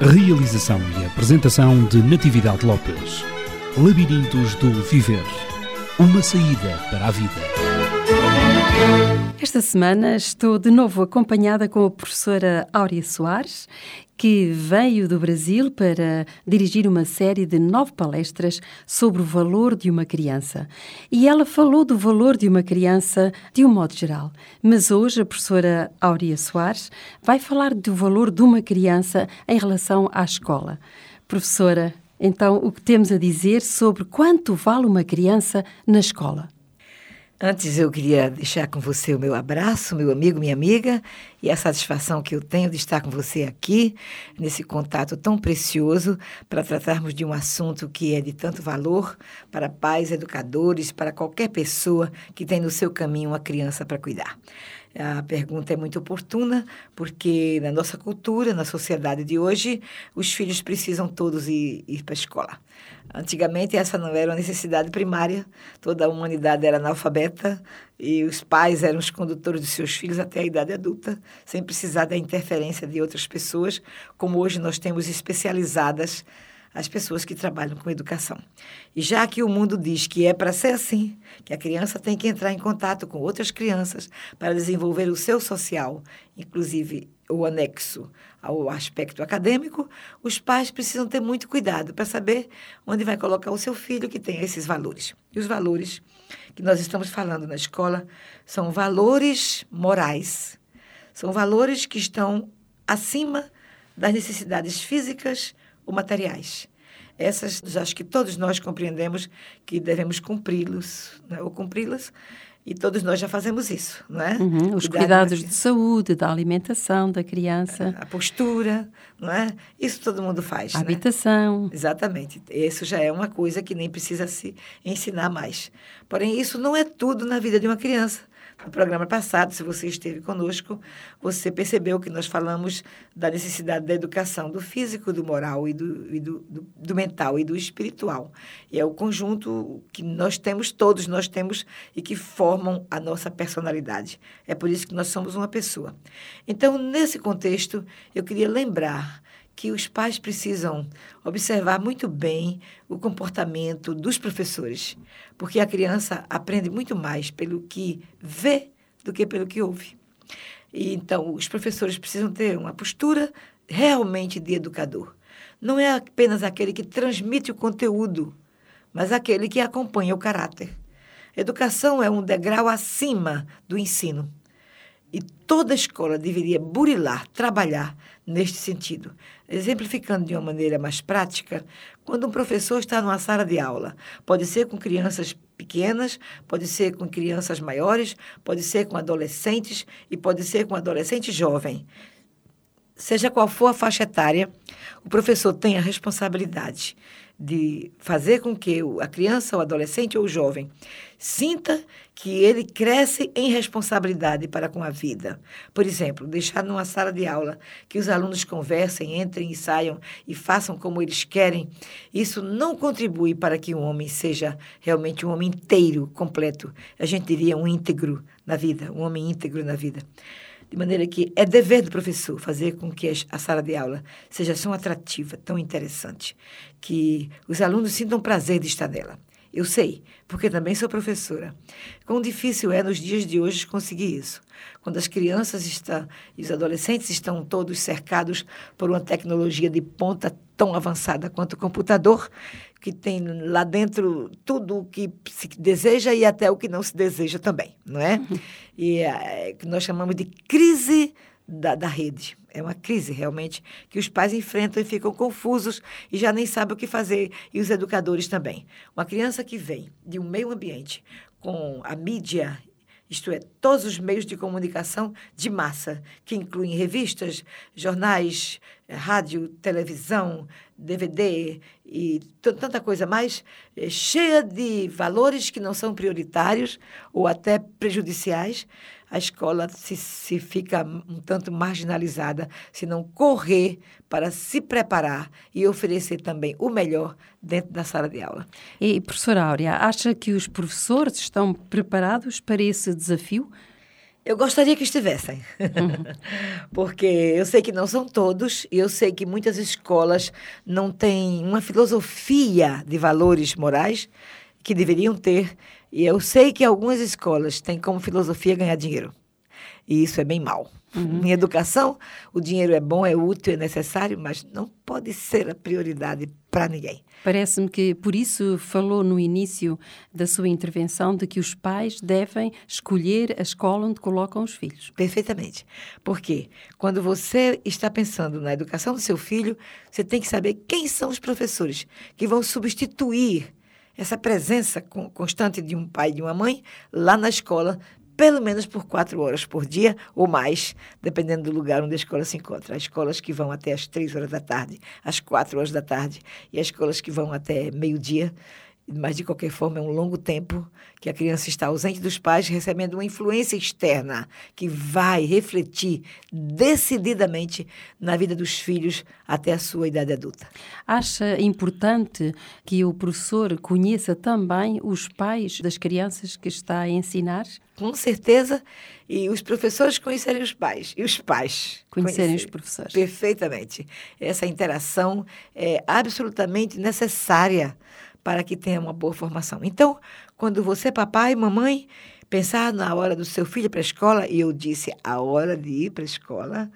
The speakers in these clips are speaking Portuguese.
Realização e apresentação de Natividade Lopes. Labirintos do Viver. Uma saída para a vida. Esta semana estou de novo acompanhada com a professora Áurea Soares, que veio do Brasil para dirigir uma série de nove palestras sobre o valor de uma criança. E ela falou do valor de uma criança de um modo geral. Mas hoje a professora Áurea Soares vai falar do valor de uma criança em relação à escola. Professora, então o que temos a dizer sobre quanto vale uma criança na escola? Antes eu queria deixar com você o meu abraço, meu amigo, minha amiga, e a satisfação que eu tenho de estar com você aqui, nesse contato tão precioso, para tratarmos de um assunto que é de tanto valor para pais, educadores, para qualquer pessoa que tem no seu caminho uma criança para cuidar. A pergunta é muito oportuna, porque na nossa cultura, na sociedade de hoje, os filhos precisam todos ir, ir para a escola. Antigamente, essa não era uma necessidade primária, toda a humanidade era analfabeta e os pais eram os condutores dos seus filhos até a idade adulta, sem precisar da interferência de outras pessoas, como hoje nós temos especializadas as pessoas que trabalham com educação. E já que o mundo diz que é para ser assim, que a criança tem que entrar em contato com outras crianças para desenvolver o seu social, inclusive o anexo ao aspecto acadêmico, os pais precisam ter muito cuidado para saber onde vai colocar o seu filho que tem esses valores. E os valores que nós estamos falando na escola são valores morais, são valores que estão acima das necessidades físicas, ou materiais. Essas, acho que todos nós compreendemos que devemos cumpri-los, né? ou cumpri-las, e todos nós já fazemos isso, não é? Uhum, os cuidados de saúde, da alimentação da criança. A postura, não é? Isso todo mundo faz. A né? habitação. Exatamente. Isso já é uma coisa que nem precisa se ensinar mais. Porém, isso não é tudo na vida de uma criança. No programa passado, se você esteve conosco, você percebeu que nós falamos da necessidade da educação do físico, do moral e do, e do, do, do mental e do espiritual. E é o conjunto que nós temos, todos nós temos, e que formam a nossa personalidade. É por isso que nós somos uma pessoa. Então, nesse contexto, eu queria lembrar que os pais precisam observar muito bem o comportamento dos professores, porque a criança aprende muito mais pelo que vê do que pelo que ouve. E então os professores precisam ter uma postura realmente de educador. Não é apenas aquele que transmite o conteúdo, mas aquele que acompanha o caráter. Educação é um degrau acima do ensino. E toda escola deveria burilar, trabalhar neste sentido. Exemplificando de uma maneira mais prática, quando um professor está numa sala de aula, pode ser com crianças pequenas, pode ser com crianças maiores, pode ser com adolescentes e pode ser com adolescente jovem. Seja qual for a faixa etária, o professor tem a responsabilidade de fazer com que a criança, o adolescente ou o jovem sinta que ele cresce em responsabilidade para com a vida. Por exemplo, deixar numa sala de aula que os alunos conversem, entrem e saiam e façam como eles querem, isso não contribui para que um homem seja realmente um homem inteiro, completo. A gente diria um íntegro na vida, um homem íntegro na vida. De maneira que é dever do professor fazer com que a sala de aula seja tão atrativa, tão interessante, que os alunos sintam prazer de estar nela. Eu sei, porque também sou professora. Quão difícil é nos dias de hoje conseguir isso. Quando as crianças estão e os adolescentes estão todos cercados por uma tecnologia de ponta tão avançada quanto o computador, que tem lá dentro tudo o que se deseja e até o que não se deseja também, não é? E é, que nós chamamos de crise da, da rede. É uma crise, realmente, que os pais enfrentam e ficam confusos e já nem sabem o que fazer, e os educadores também. Uma criança que vem de um meio ambiente com a mídia isto é, todos os meios de comunicação de massa, que incluem revistas, jornais, rádio, televisão, DVD e tanta coisa mais, é, cheia de valores que não são prioritários ou até prejudiciais, a escola se, se fica um tanto marginalizada se não correr para se preparar e oferecer também o melhor dentro da sala de aula. E, professora Áurea, acha que os professores estão preparados para esse desafio? Eu gostaria que estivessem, porque eu sei que não são todos, e eu sei que muitas escolas não têm uma filosofia de valores morais que deveriam ter, e eu sei que algumas escolas têm como filosofia ganhar dinheiro, e isso é bem mal. Uhum. Em educação, o dinheiro é bom, é útil, é necessário, mas não pode ser a prioridade para ninguém. Parece-me que por isso falou no início da sua intervenção de que os pais devem escolher a escola onde colocam os filhos. Perfeitamente. Porque quando você está pensando na educação do seu filho, você tem que saber quem são os professores que vão substituir essa presença constante de um pai e de uma mãe lá na escola pelo menos por quatro horas por dia ou mais, dependendo do lugar onde a escola se encontra. Há escolas que vão até as três horas da tarde, às quatro horas da tarde, e há escolas que vão até meio-dia mas de qualquer forma é um longo tempo que a criança está ausente dos pais, recebendo uma influência externa que vai refletir decididamente na vida dos filhos até a sua idade adulta. Acha importante que o professor conheça também os pais das crianças que está a ensinar? Com certeza, e os professores conhecerem os pais, e os pais conhecerem, conhecerem os professores. Perfeitamente. Essa interação é absolutamente necessária para que tenha uma boa formação. Então, quando você, papai e mamãe, pensar na hora do seu filho para a escola, e eu disse a hora de ir para a escola,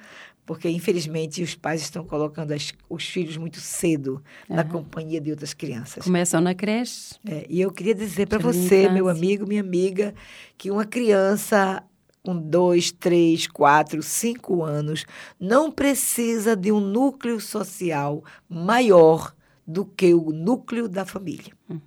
porque infelizmente os pais estão colocando as, os filhos muito cedo uhum. na companhia de outras crianças. Começam na creche. É, e eu queria dizer para você, meu amigo, minha amiga, que uma criança com dois, três, quatro, cinco anos não precisa de um núcleo social maior do que o núcleo da família. Uhum.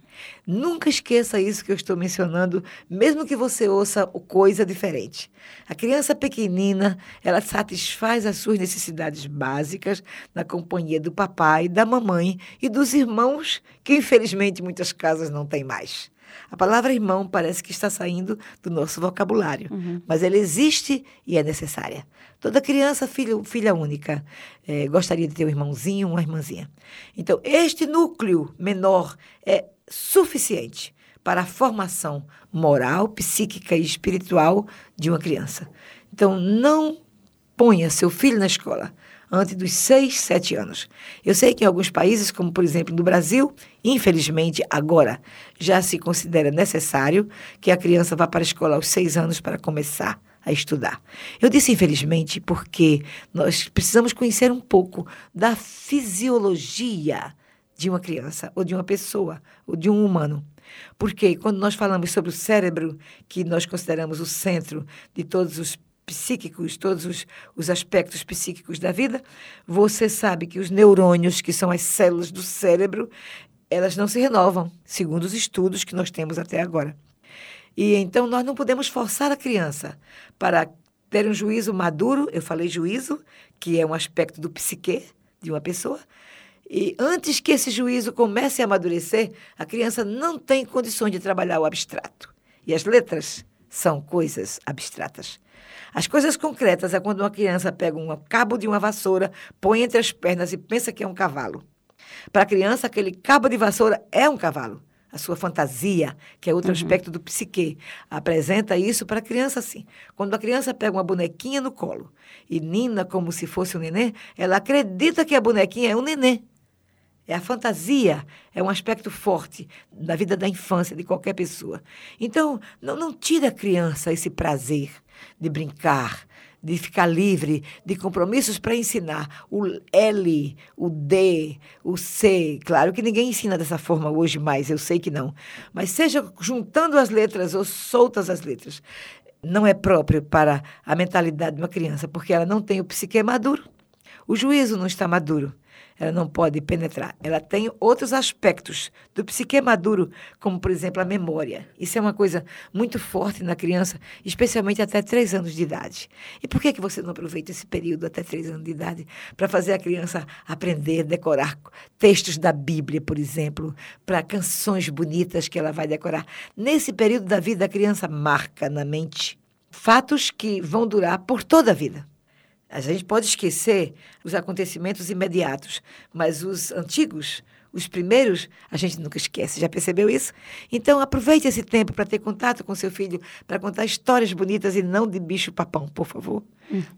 Nunca esqueça isso que eu estou mencionando, mesmo que você ouça coisa diferente. A criança pequenina, ela satisfaz as suas necessidades básicas na companhia do papai, da mamãe e dos irmãos, que infelizmente muitas casas não têm mais. A palavra irmão parece que está saindo do nosso vocabulário, uhum. mas ela existe e é necessária. Toda criança, filho, filha única, é, gostaria de ter um irmãozinho, uma irmãzinha. Então, este núcleo menor é suficiente para a formação moral, psíquica e espiritual de uma criança. Então, não ponha seu filho na escola antes dos 6, 7 anos. Eu sei que em alguns países, como por exemplo no Brasil, infelizmente agora já se considera necessário que a criança vá para a escola aos 6 anos para começar a estudar. Eu disse infelizmente porque nós precisamos conhecer um pouco da fisiologia de uma criança, ou de uma pessoa, ou de um humano. Porque quando nós falamos sobre o cérebro, que nós consideramos o centro de todos os psíquicos, todos os, os aspectos psíquicos da vida, você sabe que os neurônios, que são as células do cérebro, elas não se renovam, segundo os estudos que nós temos até agora. E então nós não podemos forçar a criança para ter um juízo maduro, eu falei juízo, que é um aspecto do psique de uma pessoa. E antes que esse juízo comece a amadurecer, a criança não tem condições de trabalhar o abstrato. E as letras são coisas abstratas. As coisas concretas é quando uma criança pega um cabo de uma vassoura, põe entre as pernas e pensa que é um cavalo. Para a criança, aquele cabo de vassoura é um cavalo a sua fantasia, que é outro uhum. aspecto do psique. Apresenta isso para a criança assim. Quando a criança pega uma bonequinha no colo e nina como se fosse um neném, ela acredita que a bonequinha é um neném. É a fantasia, é um aspecto forte da vida da infância de qualquer pessoa. Então, não, não tira a criança esse prazer de brincar, de ficar livre de compromissos para ensinar o L, o D, o C. Claro que ninguém ensina dessa forma hoje mais, eu sei que não. Mas seja juntando as letras ou soltas as letras, não é próprio para a mentalidade de uma criança, porque ela não tem o psique maduro. O juízo não está maduro ela não pode penetrar. Ela tem outros aspectos do psique maduro, como, por exemplo, a memória. Isso é uma coisa muito forte na criança, especialmente até três anos de idade. E por que, que você não aproveita esse período até três anos de idade para fazer a criança aprender, decorar textos da Bíblia, por exemplo, para canções bonitas que ela vai decorar? Nesse período da vida, a criança marca na mente fatos que vão durar por toda a vida. A gente pode esquecer os acontecimentos imediatos, mas os antigos, os primeiros, a gente nunca esquece. Já percebeu isso? Então, aproveite esse tempo para ter contato com seu filho, para contar histórias bonitas e não de bicho-papão, por favor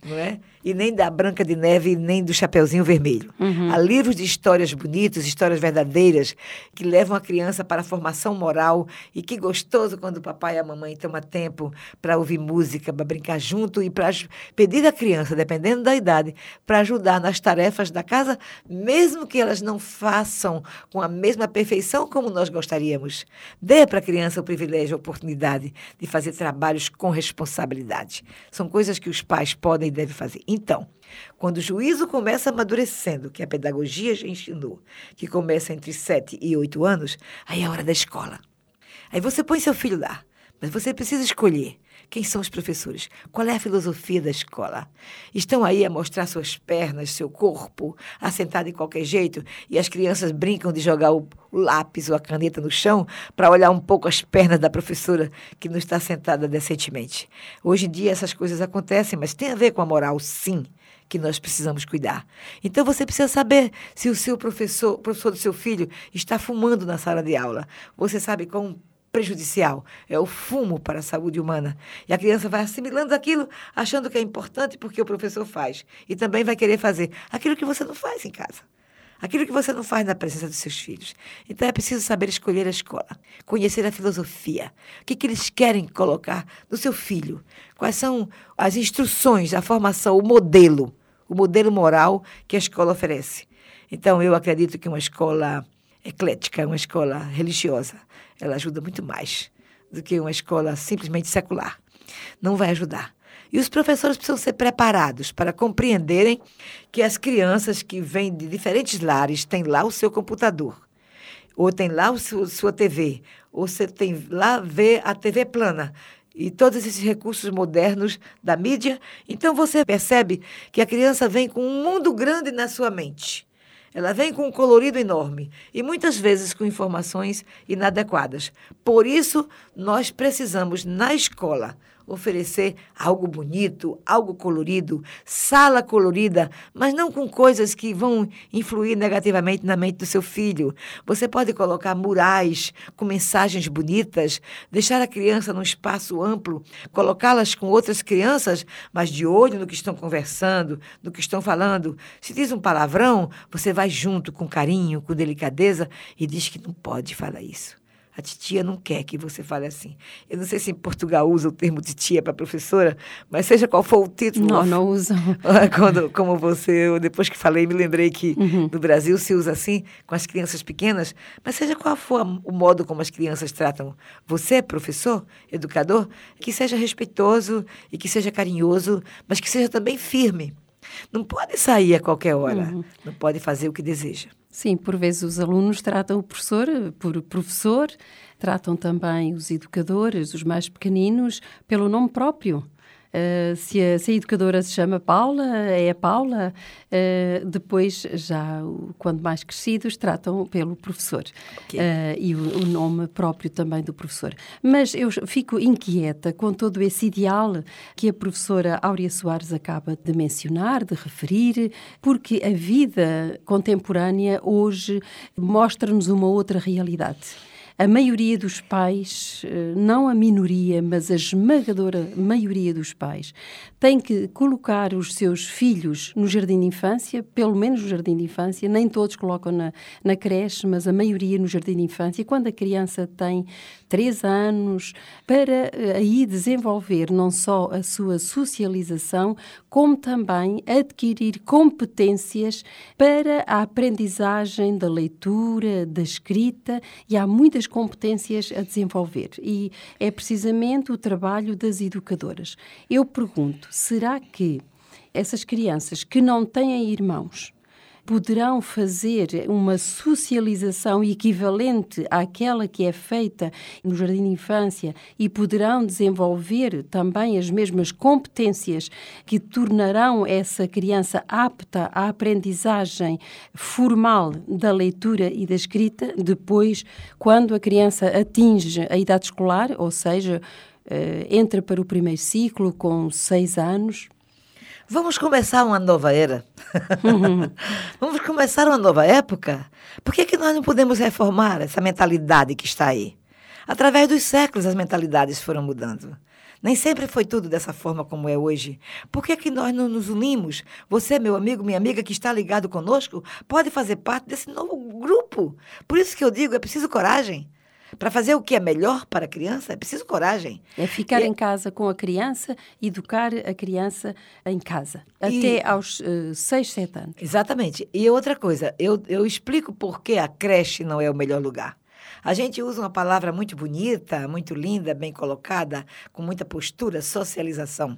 não é? E nem da Branca de Neve, nem do Chapeuzinho Vermelho. Uhum. Há livros de histórias bonitas, histórias verdadeiras, que levam a criança para a formação moral. E que gostoso quando o papai e a mamãe tomam tempo para ouvir música, para brincar junto e para pedir à criança, dependendo da idade, para ajudar nas tarefas da casa, mesmo que elas não façam com a mesma perfeição como nós gostaríamos. Dê para a criança o privilégio, a oportunidade de fazer trabalhos com responsabilidade. São coisas que os pais podem e devem fazer. Então, quando o juízo começa amadurecendo, que a pedagogia já ensinou, que começa entre 7 e 8 anos, aí é a hora da escola. Aí você põe seu filho lá, mas você precisa escolher quem são os professores? Qual é a filosofia da escola? Estão aí a mostrar suas pernas, seu corpo, assentado de qualquer jeito, e as crianças brincam de jogar o, lápis ou a caneta no chão para olhar um pouco as pernas da professora que não está sentada decentemente. Hoje em dia essas coisas acontecem, mas tem a ver com a moral, sim que nós precisamos cuidar. Então você precisa saber se o seu professor, o professor do seu filho está fumando na sala de aula. Você sabe quão prejudicial, é o fumo para a saúde humana. E a criança vai assimilando aquilo, achando que é importante porque o professor faz. E também vai querer fazer aquilo que você não faz em casa. Aquilo que você não faz na presença dos seus filhos. Então é preciso saber escolher a escola, conhecer a filosofia, o que, que eles querem colocar no seu filho, quais são as instruções, a formação, o modelo, o modelo moral que a escola oferece. Então eu acredito que uma escola eclética, uma escola religiosa, ela ajuda muito mais do que uma escola simplesmente secular. Não vai ajudar. E os professores precisam ser preparados para compreenderem que as crianças que vêm de diferentes lares têm lá o seu computador, ou tem lá o sua TV, ou você tem lá ver a TV plana e todos esses recursos modernos da mídia. Então você percebe que a criança vem com um mundo grande na sua mente. Ela vem com um colorido enorme e muitas vezes com informações inadequadas. Por isso, nós precisamos, na escola, oferecer algo bonito, algo colorido, sala colorida, mas não com coisas que vão influir negativamente na mente do seu filho. Você pode colocar murais com mensagens bonitas, deixar a criança num espaço amplo, colocá-las com outras crianças, mas de olho no que estão conversando, no que estão falando. Se diz um palavrão, você vai junto com carinho, com delicadeza e diz que não pode falar isso. A titia não quer que você fale assim. Eu não sei se em Portugal usa o termo titia para professora, mas seja qual for o título. Não, não usam. Quando, como você, eu, depois que falei, me lembrei que uhum. no Brasil se usa assim com as crianças pequenas, mas seja qual for o modo como as crianças tratam você, professor, educador, que seja respeitoso e que seja carinhoso, mas que seja também firme. Não pode sair a qualquer hora, uhum. não pode fazer o que deseja. Sim, por vezes os alunos tratam o professor por professor, tratam também os educadores, os mais pequeninos, pelo nome próprio. Uh, se, a, se, a, educadora se chama Paula, é a Paula. Uh, depois, já quando mais crescidos, tratam pelo professor okay. uh, e o, o, nome próprio também do professor. Mas eu fico inquieta com todo esse ideal que a professora Áurea Soares acaba de mencionar, de referir, porque a vida contemporânea hoje mostra-nos uma outra realidade a maioria dos pais, eh, não a minoria, mas a esmagadora maioria dos pais, tem que colocar os seus filhos no jardim de infância, pelo menos no jardim de infância, nem todos colocam na, na creche, mas a maioria no jardim de infância, quando a criança tem três anos, para eh, aí desenvolver não só a sua socialização, como também adquirir competências para a aprendizagem da leitura, da escrita, e há muitas competências a desenvolver. E é precisamente o trabalho das educadoras. Eu pergunto, será que essas crianças que não têm irmãos poderão fazer uma socialização equivalente àquela que é feita no jardim de infância e poderão desenvolver também as mesmas competências que tornarão essa criança apta à aprendizagem formal da leitura e da escrita depois, quando a criança atinge a idade escolar, ou seja, eh, entra para o primeiro ciclo com seis anos, Vamos começar uma nova era. Vamos começar uma nova época. Por que, que nós não podemos reformar essa mentalidade que está aí? Através dos séculos, as mentalidades foram mudando. Nem sempre foi tudo dessa forma como é hoje. Por que, que nós não nos unimos? Você, meu amigo, minha amiga que está ligado conosco, pode fazer parte desse novo grupo. Por isso que eu digo, é preciso coragem. Para fazer o que é melhor para a criança, é preciso coragem. É ficar e... em casa com a criança, educar a criança em casa, e... até aos uh, 6, 7 anos. Exatamente. E outra coisa, eu, eu explico por que a creche não é o melhor lugar. A gente usa uma palavra muito bonita, muito linda, bem colocada, com muita postura, socialização.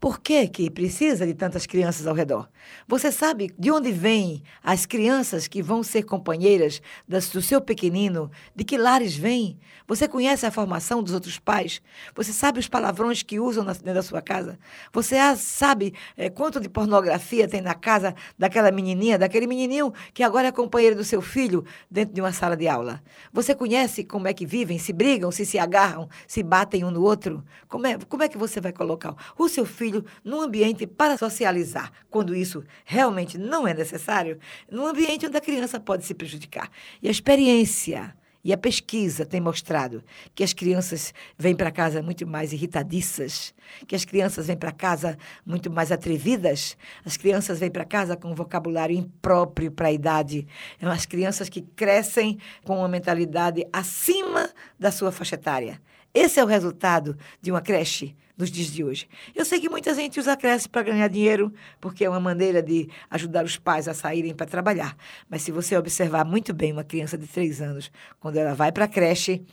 Por que, que precisa de tantas crianças ao redor? Você sabe de onde vêm as crianças que vão ser companheiras do seu pequenino? De que lares vêm? Você conhece a formação dos outros pais? Você sabe os palavrões que usam dentro da sua casa? Você sabe é, quanto de pornografia tem na casa daquela menininha, daquele menininho que agora é companheiro do seu filho dentro de uma sala de aula? Você conhece como é que vivem, se brigam, se se agarram, se batem um no outro? Como é, como é que você vai colocar o seu filho? Filho num ambiente para socializar, quando isso realmente não é necessário, num ambiente onde a criança pode se prejudicar. E a experiência e a pesquisa tem mostrado que as crianças vêm para casa muito mais irritadiças, que as crianças vêm para casa muito mais atrevidas, as crianças vêm para casa com um vocabulário impróprio para a idade, as crianças que crescem com uma mentalidade acima da sua faixa etária. Esse é o resultado de uma creche nos dias de hoje. Eu sei que muita gente usa creche para ganhar dinheiro, porque é uma maneira de ajudar os pais a saírem para trabalhar. Mas se você observar muito bem uma criança de três anos, quando ela vai para a creche,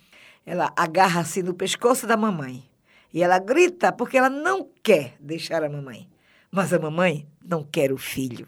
ela agarra-se no pescoço da mamãe. E ela grita porque ela não quer deixar a mamãe. Mas a mamãe não quer o filho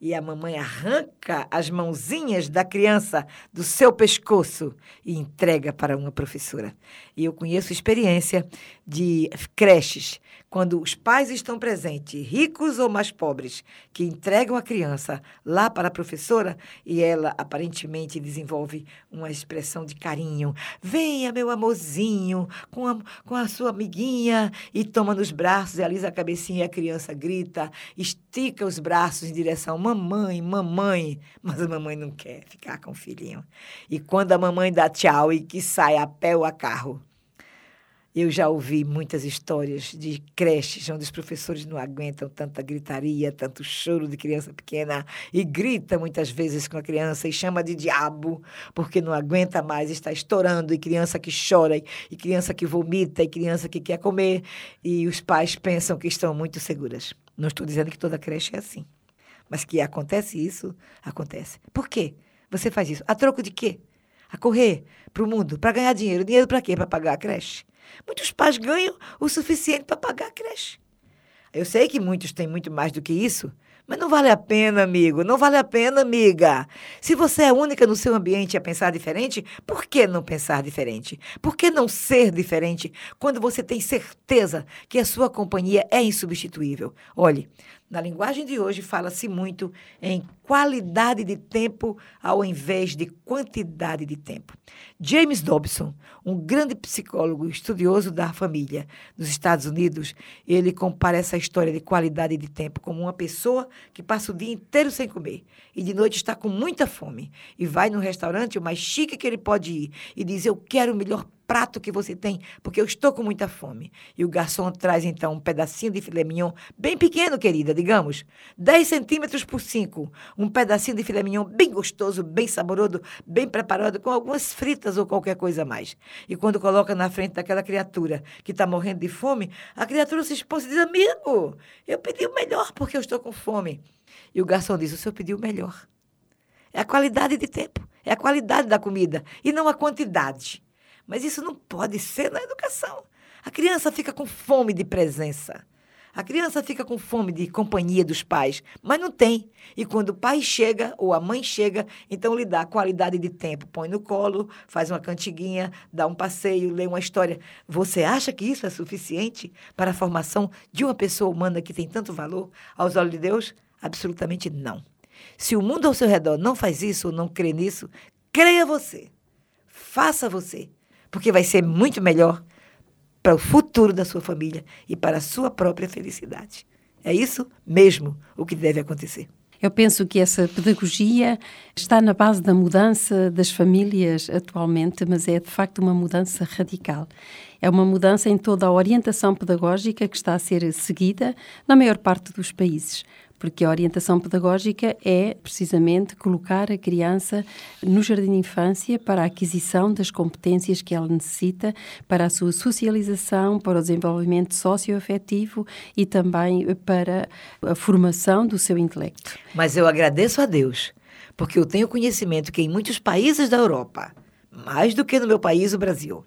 e a mamãe arranca as mãozinhas da criança do seu pescoço e entrega para uma professora. E eu conheço experiência de creches quando os pais estão presentes, ricos ou mais pobres, que entregam a criança lá para a professora e ela aparentemente desenvolve uma expressão de carinho. Venha, meu amorzinho, com a, com a sua amiguinha e toma nos braços, e alisa a cabecinha e a criança grita, estica os braços em direção mamãe, mamãe, mas a mamãe não quer ficar com o filhinho. E quando a mamãe dá tchau e que sai a pé ou a carro, eu já ouvi muitas histórias de creches onde os professores não aguentam tanta gritaria, tanto choro de criança pequena e grita muitas vezes com a criança e chama de diabo porque não aguenta mais estar estourando e criança que chora e criança que vomita e criança que quer comer e os pais pensam que estão muito seguras. Não estou dizendo que toda creche é assim, mas que acontece isso, acontece. Por quê? Você faz isso a troco de quê? A correr para o mundo, para ganhar dinheiro. Dinheiro para quê? Para pagar a creche? Muitos pais ganham o suficiente para pagar a creche. Eu sei que muitos têm muito mais do que isso, mas não vale a pena, amigo, não vale a pena, amiga. Se você é única no seu ambiente a pensar diferente, por que não pensar diferente? Por que não ser diferente quando você tem certeza que a sua companhia é insubstituível? Olhe, na linguagem de hoje, fala-se muito em qualidade de tempo ao invés de quantidade de tempo. James Dobson, um grande psicólogo estudioso da família nos Estados Unidos, ele compara essa história de qualidade de tempo como uma pessoa que passa o dia inteiro sem comer e de noite está com muita fome e vai no restaurante o mais chique que ele pode ir e diz: Eu quero o melhor prato que você tem, porque eu estou com muita fome. E o garçom traz então um pedacinho de filé mignon, bem pequeno, querida, digamos, 10 centímetros por 5. Um pedacinho de filé mignon bem gostoso, bem saboroso, bem preparado, com algumas fritas ou qualquer coisa mais. E quando coloca na frente daquela criatura que está morrendo de fome, a criatura se expõe e diz: Amigo, eu pedi o melhor porque eu estou com fome. E o garçom diz: O senhor pediu o melhor. É a qualidade de tempo, é a qualidade da comida e não a quantidade. Mas isso não pode ser na educação. A criança fica com fome de presença. A criança fica com fome de companhia dos pais, mas não tem. E quando o pai chega ou a mãe chega, então lhe dá qualidade de tempo. Põe no colo, faz uma cantiguinha, dá um passeio, lê uma história. Você acha que isso é suficiente para a formação de uma pessoa humana que tem tanto valor aos olhos de Deus? Absolutamente não. Se o mundo ao seu redor não faz isso ou não crê nisso, creia você. Faça você. Porque vai ser muito melhor para o futuro da sua família e para a sua própria felicidade. É isso mesmo o que deve acontecer. Eu penso que essa pedagogia está na base da mudança das famílias atualmente, mas é de facto uma mudança radical. É uma mudança em toda a orientação pedagógica que está a ser seguida na maior parte dos países porque a orientação pedagógica é precisamente colocar a criança no jardim de infância para a aquisição das competências que ela necessita para a sua socialização, para o desenvolvimento socioafetivo e também para a formação do seu intelecto. Mas eu agradeço a Deus, porque eu tenho conhecimento que em muitos países da Europa, mais do que no meu país, o Brasil,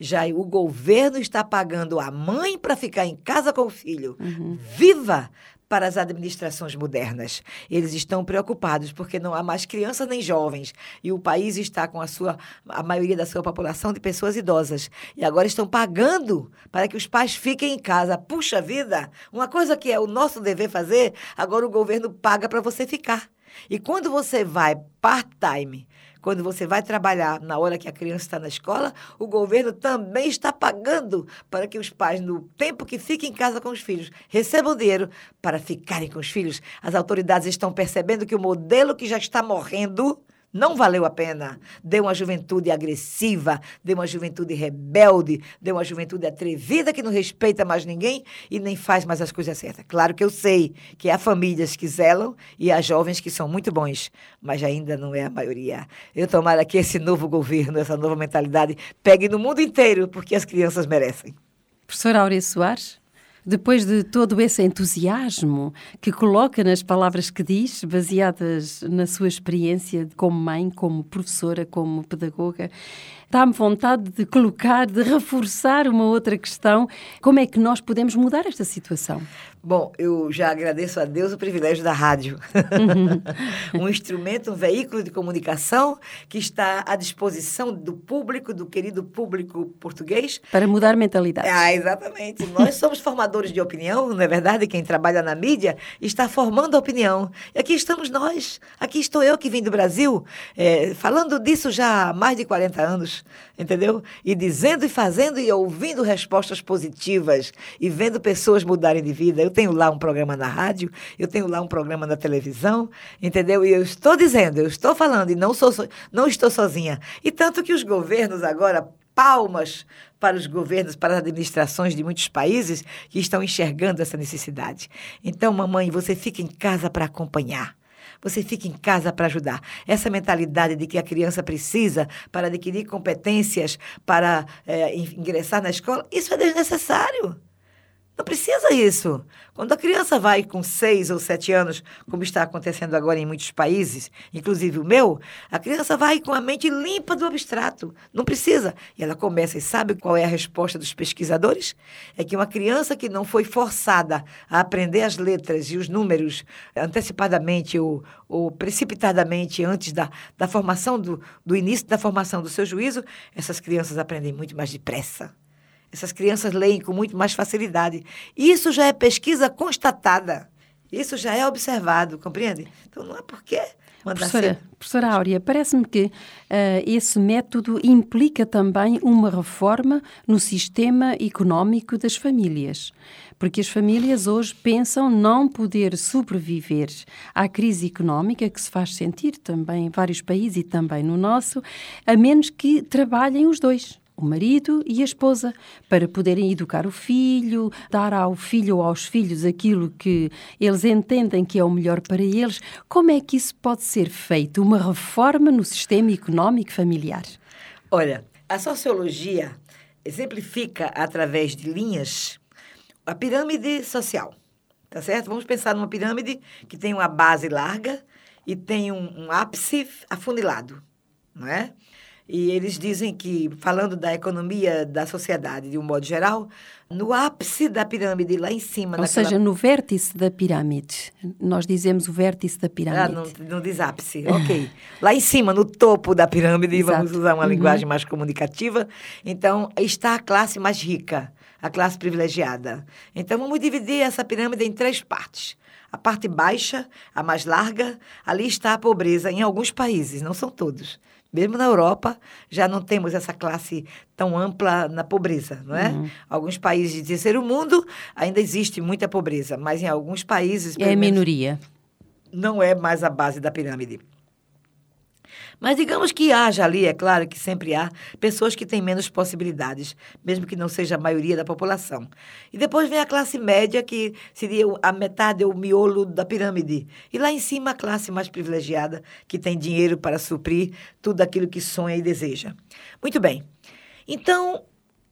já o governo está pagando a mãe para ficar em casa com o filho, uhum. viva, para as administrações modernas. Eles estão preocupados porque não há mais crianças nem jovens e o país está com a sua a maioria da sua população de pessoas idosas e agora estão pagando para que os pais fiquem em casa. Puxa vida, uma coisa que é o nosso dever fazer, agora o governo paga para você ficar. E quando você vai part-time quando você vai trabalhar na hora que a criança está na escola, o governo também está pagando para que os pais, no tempo que fiquem em casa com os filhos, recebam dinheiro para ficarem com os filhos. As autoridades estão percebendo que o modelo que já está morrendo não valeu a pena. Deu uma juventude agressiva, deu uma juventude rebelde, deu uma juventude atrevida que não respeita mais ninguém e nem faz mais as coisas certas. Claro que eu sei que há famílias que zelam e há jovens que são muito bons, mas ainda não é a maioria. Eu tomara que esse novo governo, essa nova mentalidade, pegue no mundo inteiro, porque as crianças merecem. Professora Aurea Soares? Depois de todo esse entusiasmo que coloca nas palavras que diz, baseadas na sua experiência como mãe, como professora, como pedagoga, dá-me vontade de colocar, de reforçar uma outra questão: como é que nós podemos mudar esta situação? Bom, eu já agradeço a Deus o privilégio da rádio. Uhum. um instrumento, um veículo de comunicação que está à disposição do público, do querido público português. Para mudar mentalidade. Ah, exatamente. Nós somos formadores de opinião, não é verdade? Quem trabalha na mídia está formando opinião. E aqui estamos nós. Aqui estou eu que vim do Brasil, é, falando disso já há mais de 40 anos entendeu? E dizendo e fazendo e ouvindo respostas positivas e vendo pessoas mudarem de vida. Eu tenho lá um programa na rádio, eu tenho lá um programa na televisão, entendeu? E eu estou dizendo, eu estou falando e não, sou, não estou sozinha. E tanto que os governos agora palmas para os governos, para as administrações de muitos países que estão enxergando essa necessidade. Então, mamãe, você fica em casa para acompanhar. Você fica em casa para ajudar. Essa mentalidade de que a criança precisa para adquirir competências, para é, ingressar na escola, isso é desnecessário. Não precisa isso. Quando a criança vai com seis ou sete anos, como está acontecendo agora em muitos países, inclusive o meu, a criança vai com a mente limpa do abstrato. Não precisa. E ela começa, e sabe qual é a resposta dos pesquisadores? É que uma criança que não foi forçada a aprender as letras e os números antecipadamente ou, ou precipitadamente antes da, da formação, do, do início da formação do seu juízo, essas crianças aprendem muito mais depressa. Essas crianças leem com muito mais facilidade. Isso já é pesquisa constatada. Isso já é observado, compreende? Então não é porque Professora, ser... professora Áurea, parece-me que uh, esse método implica também uma reforma no sistema económico das famílias. Porque as famílias hoje pensam não poder sobreviver à crise económica que se faz sentir também em vários países e também no nosso, a menos que trabalhem os dois o marido e a esposa, para poderem educar o filho, dar ao filho ou aos filhos aquilo que eles entendem que é o melhor para eles. Como é que isso pode ser feito? Uma reforma no sistema económico familiar? Olha, a sociologia exemplifica através de linhas a pirâmide social, tá certo? Vamos pensar numa pirâmide que tem uma base larga e tem um, um ápice afunilado, não é? E eles dizem que, falando da economia da sociedade de um modo geral, no ápice da pirâmide, lá em cima. Ou naquela... seja, no vértice da pirâmide. Nós dizemos o vértice da pirâmide. Ah, não, não diz ápice, ok. lá em cima, no topo da pirâmide, Exato. vamos usar uma uhum. linguagem mais comunicativa. Então, está a classe mais rica, a classe privilegiada. Então, vamos dividir essa pirâmide em três partes. A parte baixa, a mais larga, ali está a pobreza em alguns países, não são todos. Mesmo na Europa, já não temos essa classe tão ampla na pobreza, não é? Uhum. Alguns países de terceiro mundo ainda existe muita pobreza, mas em alguns países... É minoria. Não é mais a base da pirâmide. Mas digamos que haja ali, é claro que sempre há, pessoas que têm menos possibilidades, mesmo que não seja a maioria da população. E depois vem a classe média, que seria a metade, o miolo da pirâmide. E lá em cima, a classe mais privilegiada, que tem dinheiro para suprir tudo aquilo que sonha e deseja. Muito bem. Então,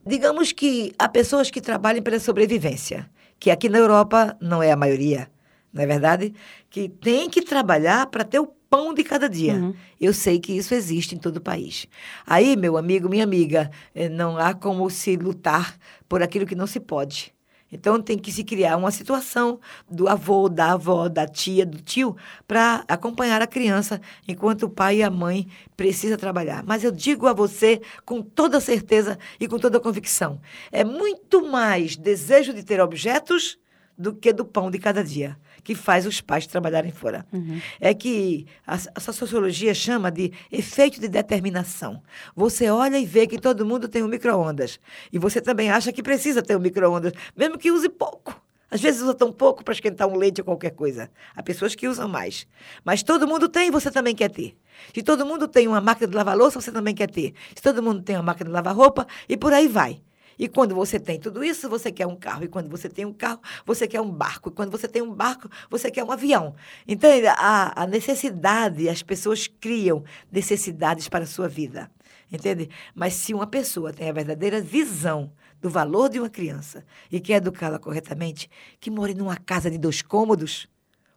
digamos que há pessoas que trabalham pela sobrevivência, que aqui na Europa não é a maioria, não é verdade? Que tem que trabalhar para ter o pão de cada dia. Uhum. Eu sei que isso existe em todo o país. Aí, meu amigo, minha amiga, eh, não há como se lutar por aquilo que não se pode. Então tem que se criar uma situação do avô, da avó, da tia, do tio, para acompanhar a criança enquanto o pai e a mãe precisam trabalhar. Mas eu digo a você com toda certeza e com toda convicção: é muito mais desejo de ter objetos do que do pão de cada dia que faz os pais trabalharem fora. Uhum. É que a, a sociologia chama de efeito de determinação. Você olha e vê que todo mundo tem um micro-ondas. E você também acha que precisa ter um micro-ondas, mesmo que use pouco. Às vezes usa tão pouco para esquentar um leite ou qualquer coisa. Há pessoas que usam mais. Mas todo mundo tem, você também quer ter. Se todo mundo tem uma máquina de lavar louça, você também quer ter. Se todo mundo tem uma máquina de lavar roupa, e por aí vai. E quando você tem tudo isso, você quer um carro. E quando você tem um carro, você quer um barco. E quando você tem um barco, você quer um avião. Então, a, a necessidade, as pessoas criam necessidades para a sua vida. Entende? Mas se uma pessoa tem a verdadeira visão do valor de uma criança e quer educá-la corretamente, que more numa casa de dois cômodos,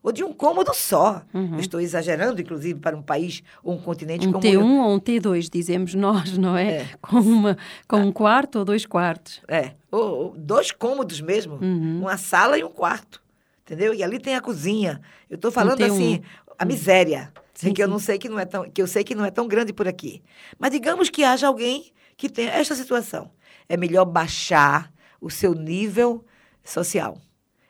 ou de um cômodo só. Uhum. estou exagerando, inclusive, para um país ou um continente um como... Um T1 ou um T2, dizemos nós, não é? é. Com, uma, com um quarto ou dois quartos. É, ou, ou dois cômodos mesmo, uhum. uma sala e um quarto, entendeu? E ali tem a cozinha. Eu estou falando um assim, a miséria, sim, que sim. eu não sei que não é tão, que eu sei que não é tão grande por aqui. Mas digamos que haja alguém que tenha esta situação. É melhor baixar o seu nível social.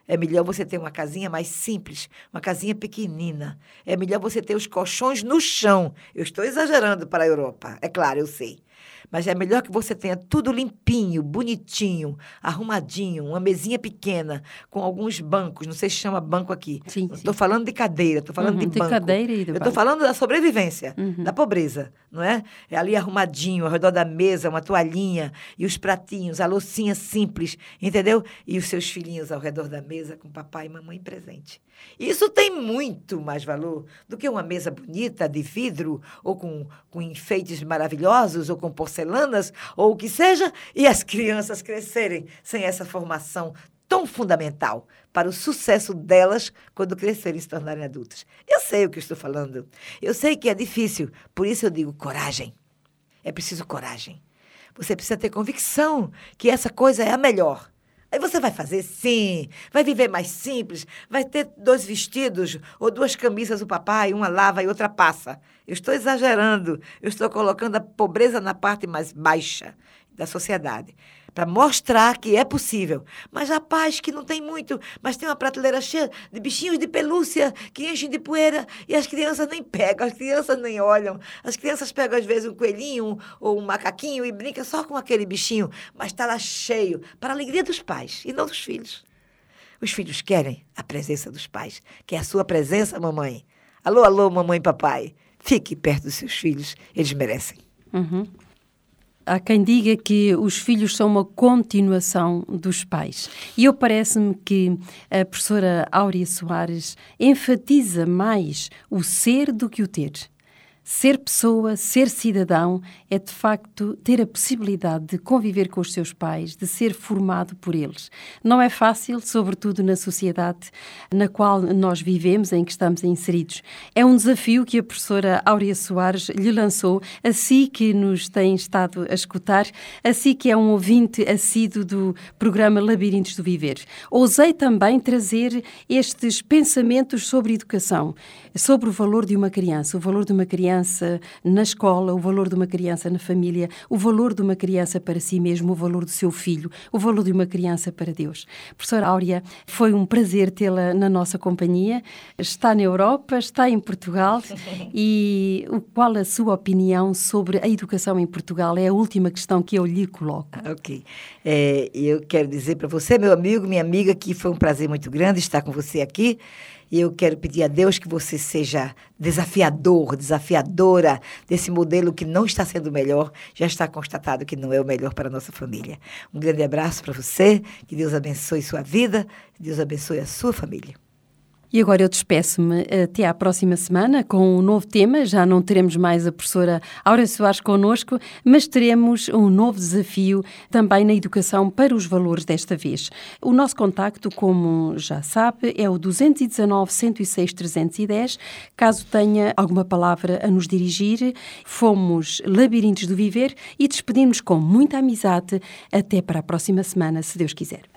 É melhor você ter uma casinha mais simples, uma casinha pequenina. É melhor você ter os colchões no chão. Eu estou exagerando para a Europa, é claro, eu sei. Mas é melhor que você tenha tudo limpinho, bonitinho, arrumadinho, uma mesinha pequena, com alguns bancos. Não sei se chama banco aqui. Sim, Estou falando de cadeira, estou falando uhum, de banco. cadeira e Eu estou falando da sobrevivência, uhum. da pobreza, não é? É ali arrumadinho, ao redor da mesa, uma toalhinha e os pratinhos, a loucinha simples, entendeu? E os seus filhinhos ao redor da mesa com papai e mamãe presente. Isso tem muito mais valor do que uma mesa bonita de vidro, ou com, com enfeites maravilhosos, ou com porcelanas, ou o que seja, e as crianças crescerem sem essa formação tão fundamental para o sucesso delas quando crescerem e se tornarem adultas. Eu sei o que estou falando. Eu sei que é difícil, por isso eu digo coragem. É preciso coragem. Você precisa ter convicção que essa coisa é a melhor. Aí você vai fazer sim, vai viver mais simples, vai ter dois vestidos ou duas camisas do papai, uma lava e outra passa. Eu estou exagerando, eu estou colocando a pobreza na parte mais baixa da sociedade para mostrar que é possível. Mas rapaz que não tem muito, mas tem uma prateleira cheia de bichinhos de pelúcia que enchem de poeira e as crianças nem pegam, as crianças nem olham. As crianças pegam às vezes um coelhinho ou um macaquinho e brincam só com aquele bichinho, mas está lá cheio para a alegria dos pais e não dos filhos. Os filhos querem a presença dos pais, que é a sua presença, mamãe. Alô, alô, mamãe e papai. Fique perto dos seus filhos, eles merecem. Uhum. Há quem diga que os filhos são uma continuação dos pais. E eu parece-me que a professora Áurea Soares enfatiza mais o ser do que o ter. Ser pessoa, ser cidadão, é de facto ter a possibilidade de conviver com os seus pais, de ser formado por eles. Não é fácil, sobretudo na sociedade na qual nós vivemos, em que estamos inseridos. É um desafio que a professora Áurea Soares lhe lançou, assim que nos tem estado a escutar, assim que é um ouvinte assíduo do programa Labirintos do Viver. Ousei também trazer estes pensamentos sobre educação, sobre o valor de uma criança, o valor de uma criança criança na escola, o valor de uma criança na família, o valor de uma criança para si mesmo, o valor do seu filho, o valor de uma criança para Deus. Professora Áurea, foi um prazer tê-la na nossa companhia. Está na Europa, está em Portugal e qual a sua opinião sobre a educação em Portugal? É a última questão que eu lhe coloco. Ok. É, eu quero dizer para você, meu amigo, minha amiga, que foi um prazer muito grande estar com você aqui. E eu quero pedir a Deus que você seja desafiador, desafiadora desse modelo que não está sendo melhor, já está constatado que não é o melhor para a nossa família. Um grande abraço para você, que Deus abençoe sua vida, que Deus abençoe a sua família. E agora eu despeço-me até à próxima semana com um novo tema. Já não teremos mais a professora Aura Soares connosco, mas teremos um novo desafio também na educação para os valores desta vez. O nosso contacto, como já sabe, é o 219 106 310. Caso tenha alguma palavra a nos dirigir, fomos Labirintos do Viver e despedimos com muita amizade. Até para a próxima semana, se Deus quiser.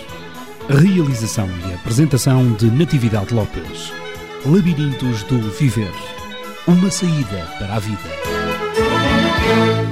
Realização e apresentação de Natividade Lopes. Labirintos do Viver. Uma saída para a vida.